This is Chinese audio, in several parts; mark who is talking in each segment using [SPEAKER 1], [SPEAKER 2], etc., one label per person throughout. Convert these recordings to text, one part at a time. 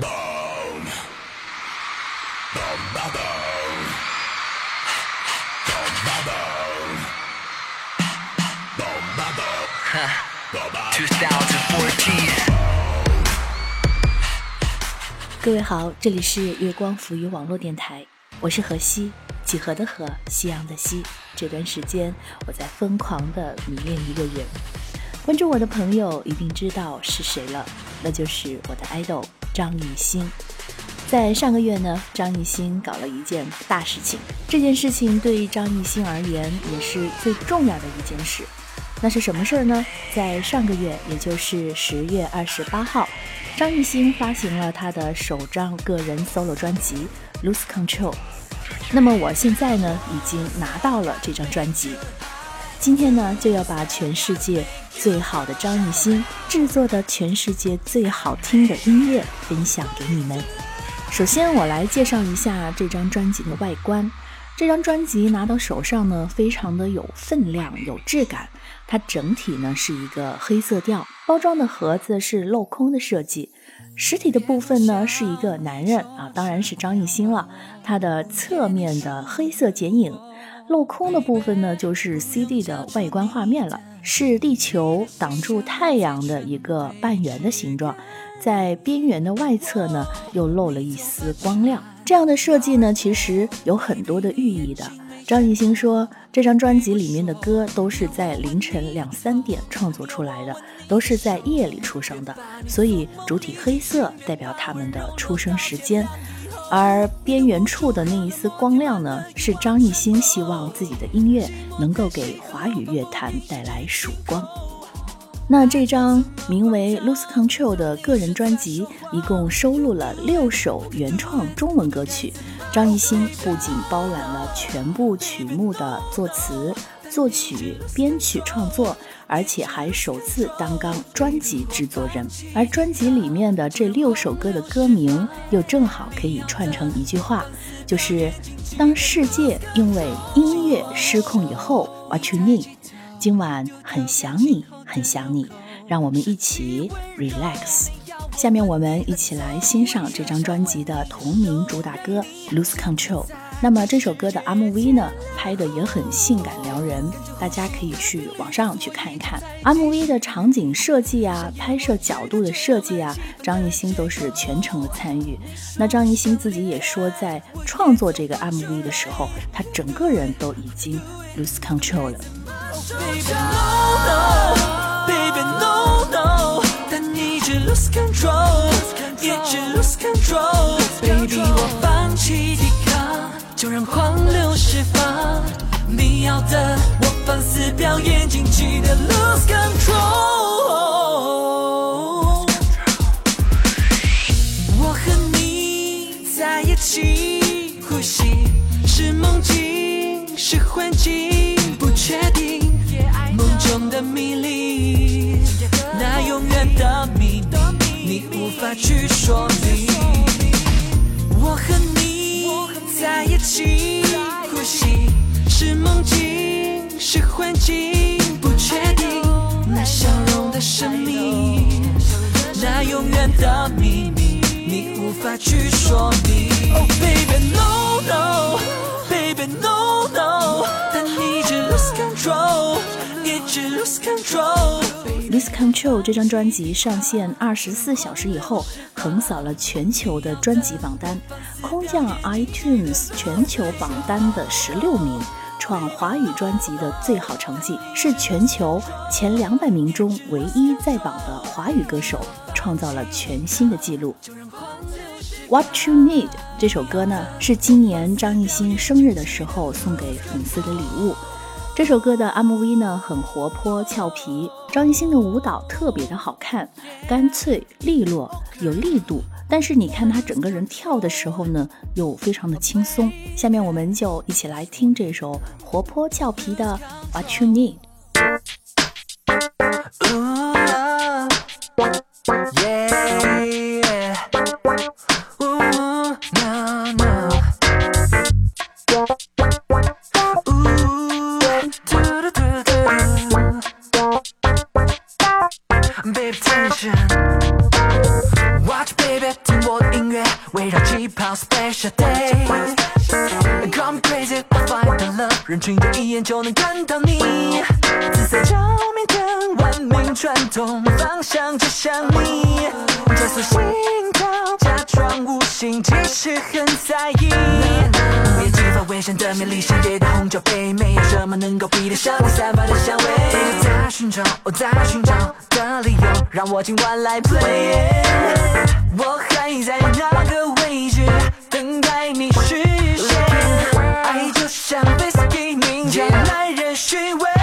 [SPEAKER 1] Boom, boom, ba boom, boom, ba boom, boom, ba boom. 各位好，这里是月光浮语网络电台，我是何西，几何的何，夕阳的西。这段时间我在疯狂的迷恋一个人，关注我的朋友一定知道是谁了，那就是我的 idol 张艺兴。在上个月呢，张艺兴搞了一件大事情，这件事情对张艺兴而言也是最重要的一件事。那是什么事儿呢？在上个月，也就是十月二十八号。张艺兴发行了他的首张个人 solo 专辑《Lose Control》，那么我现在呢已经拿到了这张专辑，今天呢就要把全世界最好的张艺兴制作的全世界最好听的音乐分享给你们。首先我来介绍一下这张专辑的外观，这张专辑拿到手上呢非常的有分量、有质感。它整体呢是一个黑色调，包装的盒子是镂空的设计，实体的部分呢是一个男人啊，当然是张艺兴了。它的侧面的黑色剪影，镂空的部分呢就是 CD 的外观画面了，是地球挡住太阳的一个半圆的形状，在边缘的外侧呢又漏了一丝光亮。这样的设计呢其实有很多的寓意的。张艺兴说，这张专辑里面的歌都是在凌晨两三点创作出来的，都是在夜里出生的，所以主体黑色代表他们的出生时间，而边缘处的那一丝光亮呢，是张艺兴希望自己的音乐能够给华语乐坛带来曙光。那这张名为《Lose Control》的个人专辑，一共收录了六首原创中文歌曲。张艺兴不仅包揽了全部曲目的作词、作曲、编曲创作，而且还首次担纲专辑制作人。而专辑里面的这六首歌的歌名，又正好可以串成一句话，就是“当世界因为音乐失控以后，What you need？今晚很想你。”很想你，让我们一起 relax。下面我们一起来欣赏这张专辑的同名主打歌《Lose Control》。那么这首歌的 MV 呢，拍的也很性感撩人，大家可以去网上去看一看。MV 的场景设计啊，拍摄角度的设计啊，张艺兴都是全程的参与。那张艺兴自己也说，在创作这个 MV 的时候，他整个人都已经 lose control 了。Baby no no，baby, no, no, 但你一直 lose control，一直 lose control。Baby 我放弃抵抗，就让狂流释放。你要的我放肆表演，尽情的 lose control。我和你在一起，呼吸是梦境，是幻境，不确定。梦中的迷离，那永远的秘密，你无法去说明。吸，呼吸是梦境，是幻境，不确定。那笑容的神秘，那永远的秘密，你无法去说明。Oh baby no no，baby no no，Lose Control 这张专辑上线二十四小时以后，横扫了全球的专辑榜单，空降 iTunes 全球榜单的十六名，创华语专辑的最好成绩，是全球前两百名中唯一在榜的华语歌手，创造了全新的纪录。What You Need 这首歌呢，是今年张艺兴生日的时候送给粉丝的礼物。这首歌的 MV 呢很活泼俏皮，张艺兴的舞蹈特别的好看，干脆利落有力度，但是你看他整个人跳的时候呢又非常的轻松。下面我们就一起来听这首活泼俏皮的 What You Need。
[SPEAKER 2] love，人群的一眼就能看到你。紫色照明灯，文明传统，方向指向你。加速心跳，假装无心，其实很在意。别激发危险的魅力，深夜的红酒杯，没有什么能够比得上你散发的香味。在寻找，我在寻找的理由，让我今晚来 play。我还在那个位置，等待你实现。爱就像被，耐人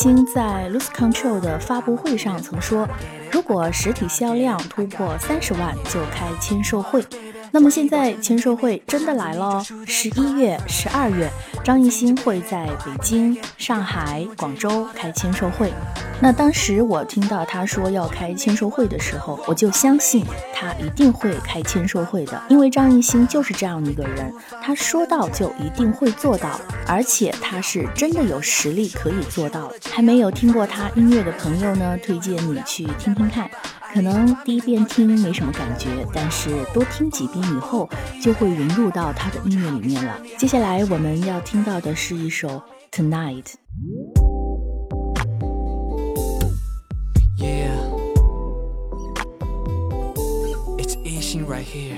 [SPEAKER 2] 星在
[SPEAKER 1] Lose Control 的发布会上曾说，如果实体销量突破三十万，就开签售会。那么现在签售会真的来了，十一月、十二月，张艺兴会在北京、上海、广州开签售会。那当时我听到他说要开签售会的时候，我就相信他一定会开签售会的，因为张艺兴就是这样一个人，他说到就一定会做到，而且他是真的有实力可以做到。还没有听过他音乐的朋友呢，推荐你去听听看。可能第一遍听没什么感觉，但是多听几遍以后，就会融入到他的音乐里面了。接下来我们要听到的是一首《Tonight》。
[SPEAKER 2] Right here.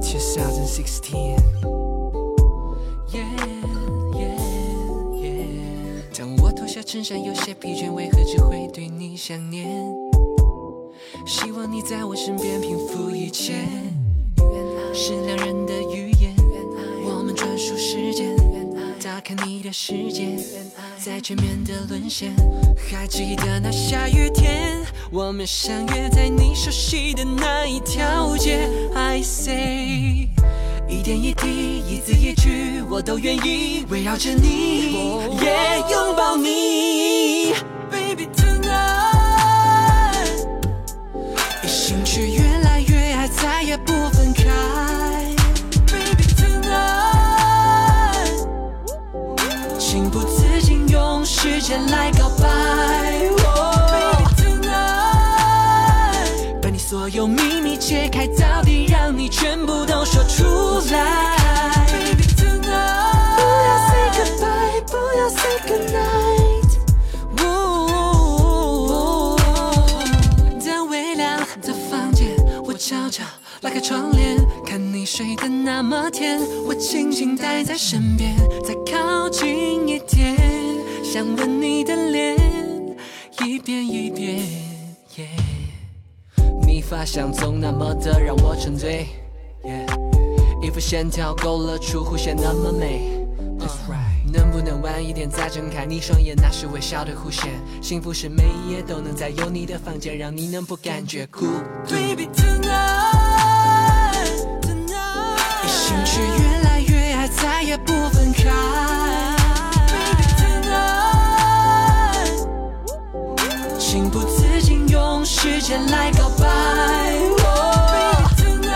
[SPEAKER 2] 2016. Yeah, yeah, yeah. 当我脱下衬衫，有些疲倦，为何只会对你想念？希望你在我身边，平复一切。是两人的语言，我们专属时间。打开你的世界，在全面的沦陷。还记得那下雨天，我们相约在你熟悉的那一条街。I say，一点一滴，一字一句，我都愿意围绕着你，也拥抱你。Baby 用时间来告白。Baby tonight，把你所有秘密揭开，到底让你全部都说出来。Baby tonight，不要 say goodbye，不要 say goodnight。在微亮的房间，我悄悄拉开窗帘，看你睡得那么甜，我轻轻待在身边，再靠近一点，想吻你的脸，一遍一遍。yeah 你发香总那么的让我沉醉，yeah 衣服线条勾勒出弧线那么美。能不能晚一点再睁开你双眼？那是微笑的弧线。幸福是每一夜都能在有你的房间，让你能不感觉孤独。Baby tonight，tonight，一心却越用时间来告白。Baby tonight，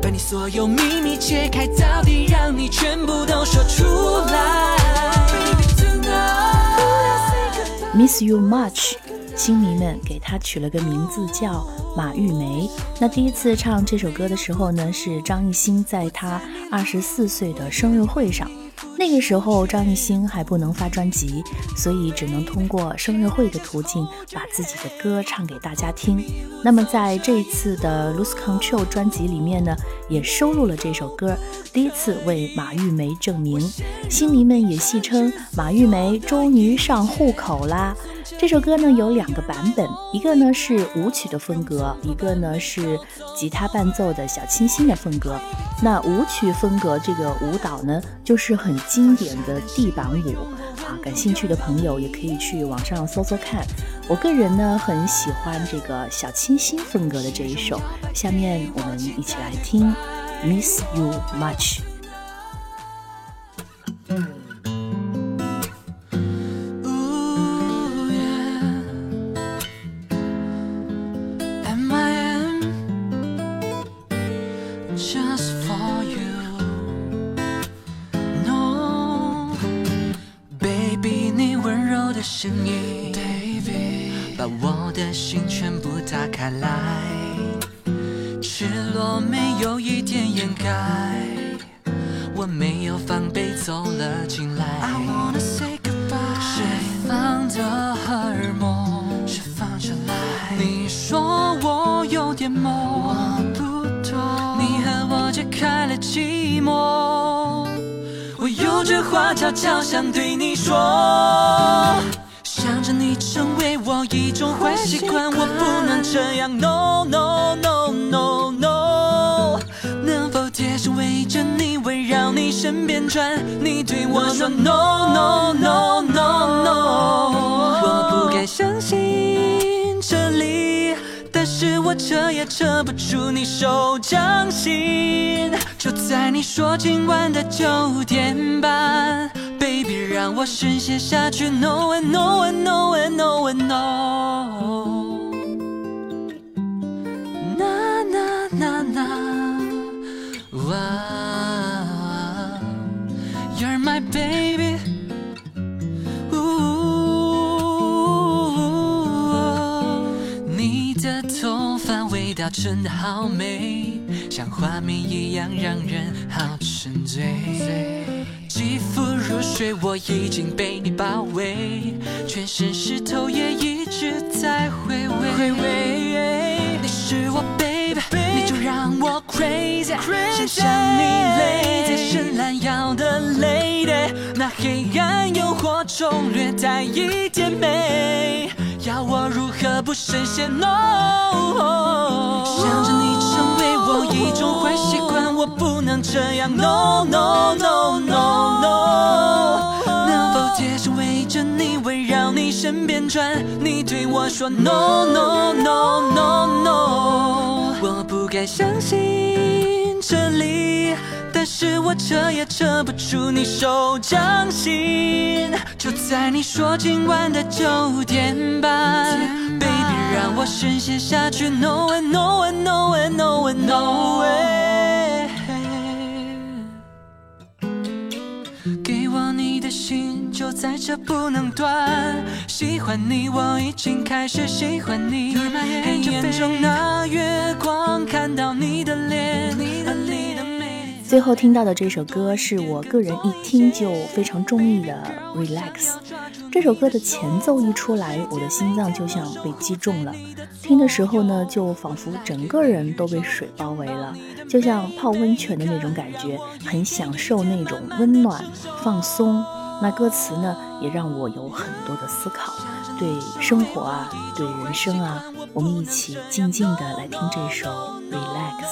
[SPEAKER 2] 把你所有秘密揭开，到底让你全部都说出来。Baby
[SPEAKER 1] tonight，Miss You Much，星迷们给她取了个名字叫马玉梅。那第一次唱这首歌的时候呢，是张艺兴在他二十四岁的生日会上。那个时候张艺兴还不能发专辑，所以只能通过生日会的途径把自己的歌唱给大家听。那么在这一次的《Lose Control》专辑里面呢，也收录了这首歌，第一次为马玉梅证明。星迷们也戏称马玉梅终于上户口啦。
[SPEAKER 2] 这首歌呢有两个版本，一个呢是舞曲的风格，一个呢是吉他伴奏的小清新的风格。那舞曲风格这个舞蹈呢，就是很经典的地板舞啊。感兴趣的朋友也可以去网上搜搜看。我个人呢很喜欢这个小清新风格的这一首。下面我们一起来听《Miss You Much》。悄悄想对你说，想着你成为我一种坏习惯，我不能这样。No no no no no，身边转？你对我说 No no no no no，我不该相信这里，但是我扯也扯不出你手掌心。就在你说今晚的九点半。Baby，让我深陷下去。No and no and no and no and no。baby。你的头发味道真的好美，像画面一样让人好沉醉。肌肤如水，我已经被你包围，全身湿透也一直在回味。你是我 baby，你就让我 crazy，想象你累在伸懒腰的那黑暗诱惑中略带一点美，要我如何不深陷？No？想着你成为我一种坏习惯，我不能这样。No no no no no，能否贴。身围着你，围绕你身边转，你对我说 No No No No No，我不该相信这里，是我扯也扯不出你手掌心。就在你说今晚的九点半，Baby 让我深陷下去，no way no way No No No way。给我你的心，就在这不能断。喜欢你，我已经开始喜欢你。黑夜中那月光，看到你的脸。最后听到的这首歌是我个人一听就非常中意的《Relax》。这首歌的前奏一出来，我的心脏就像被击中了。听的时候呢，就仿佛整个人都被水包围了，就像泡温泉的那种感觉，很享受那种温暖放松。那歌词呢，也让我有很多的思考，对生活啊，对人生啊，我们一起静静的来听这首《Relax》。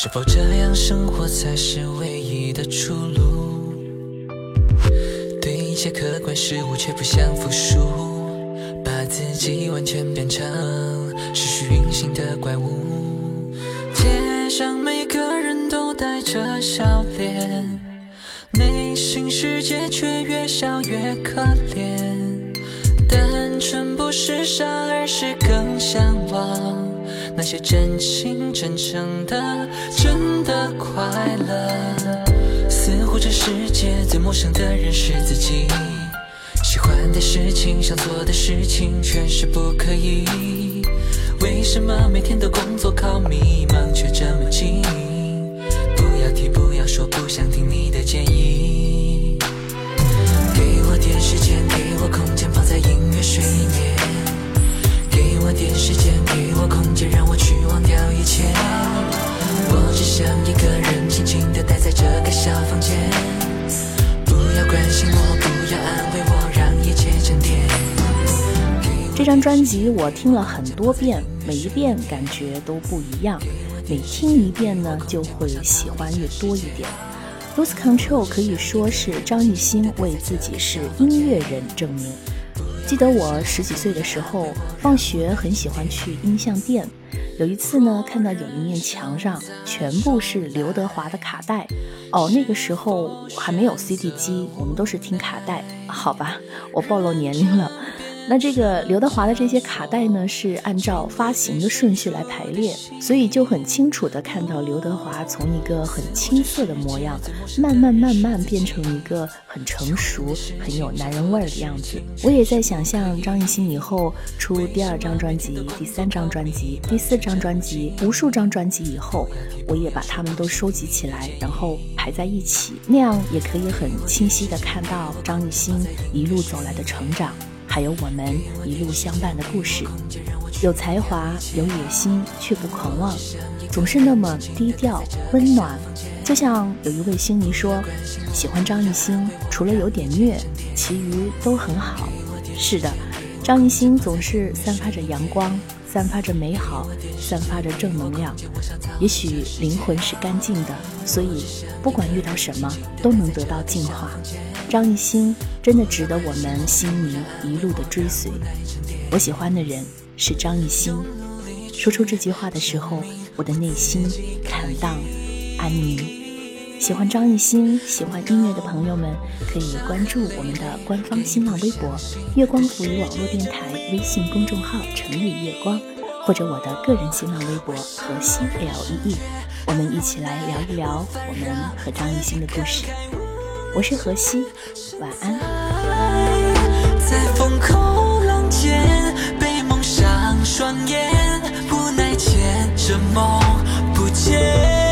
[SPEAKER 2] 是否这样生活才是唯一的出路？对一切客观事物却不想服输，把自己完全变成持续运行的怪物。街上每个人都带着笑脸，内心世界却越笑越可怜。单纯不是傻，而是更向往。那些真情真诚的，真的快乐。似乎这世界最陌生的人是自己。喜欢的事情，想做的事情，全是不可以。为什么每天都工作靠迷茫，却这么近？不要提，不要说，不想听你的建议。给我点时间，给我空间，泡在音乐水里面。给我点时间，给我空间，让我去忘掉一切。我只想一个人静静地待在这个小房间。不要关心我，不要安慰我，让一切沉淀。
[SPEAKER 1] 这张专辑我听了很多遍，每一遍感觉都不一样。每听一遍呢，就会喜欢越多一点。《Lose Control》可以说是张艺兴为自己是音乐人证明。记得我十几岁的时候，放学很喜欢去音像店。有一次呢，看到有一面墙上全部是刘德华的卡带。哦，那个时候还没有 CD 机，我们都是听卡带。好吧，我暴露年龄了。那这个刘德华的这些卡带呢，是按照发行的顺序来排列，所以就很清楚的看到刘德华从一个很青涩的模样，慢慢慢慢变成一个很成熟、很有男人味儿的样子。我也在想象张艺兴以后出第二张专辑、第三张专辑、第四张专辑、无数张专辑以后，我也把他们都收集起来，然后排在一起，那样也可以很清晰的看到张艺兴一路走来的成长。还有我们一路相伴的故事，有才华，有野心，却不狂妄，总是那么低调温暖。就像有一位星迷说，喜欢张艺兴，除了有点虐，其余都很好。是的，张艺兴总是散发着阳光，散发着美好，散发着正能量。也许灵魂是干净的，所以不管遇到什么，都能得到净化。张艺兴真的值得我们心迷一路的追随。我喜欢的人是张艺兴。说出这句话的时候，我的内心坦荡安宁。喜欢张艺兴、喜欢音乐的朋友们，可以关注我们的官方新浪微博“月光浮语网络电台”微信公众号“城里月光”，或者我的个人新浪微博“河西 L E E”，我们一起来聊一聊我们和张艺兴的故事。我是何西，晚安。
[SPEAKER 2] 在风口浪尖，被蒙上双眼，无奈牵着梦不见。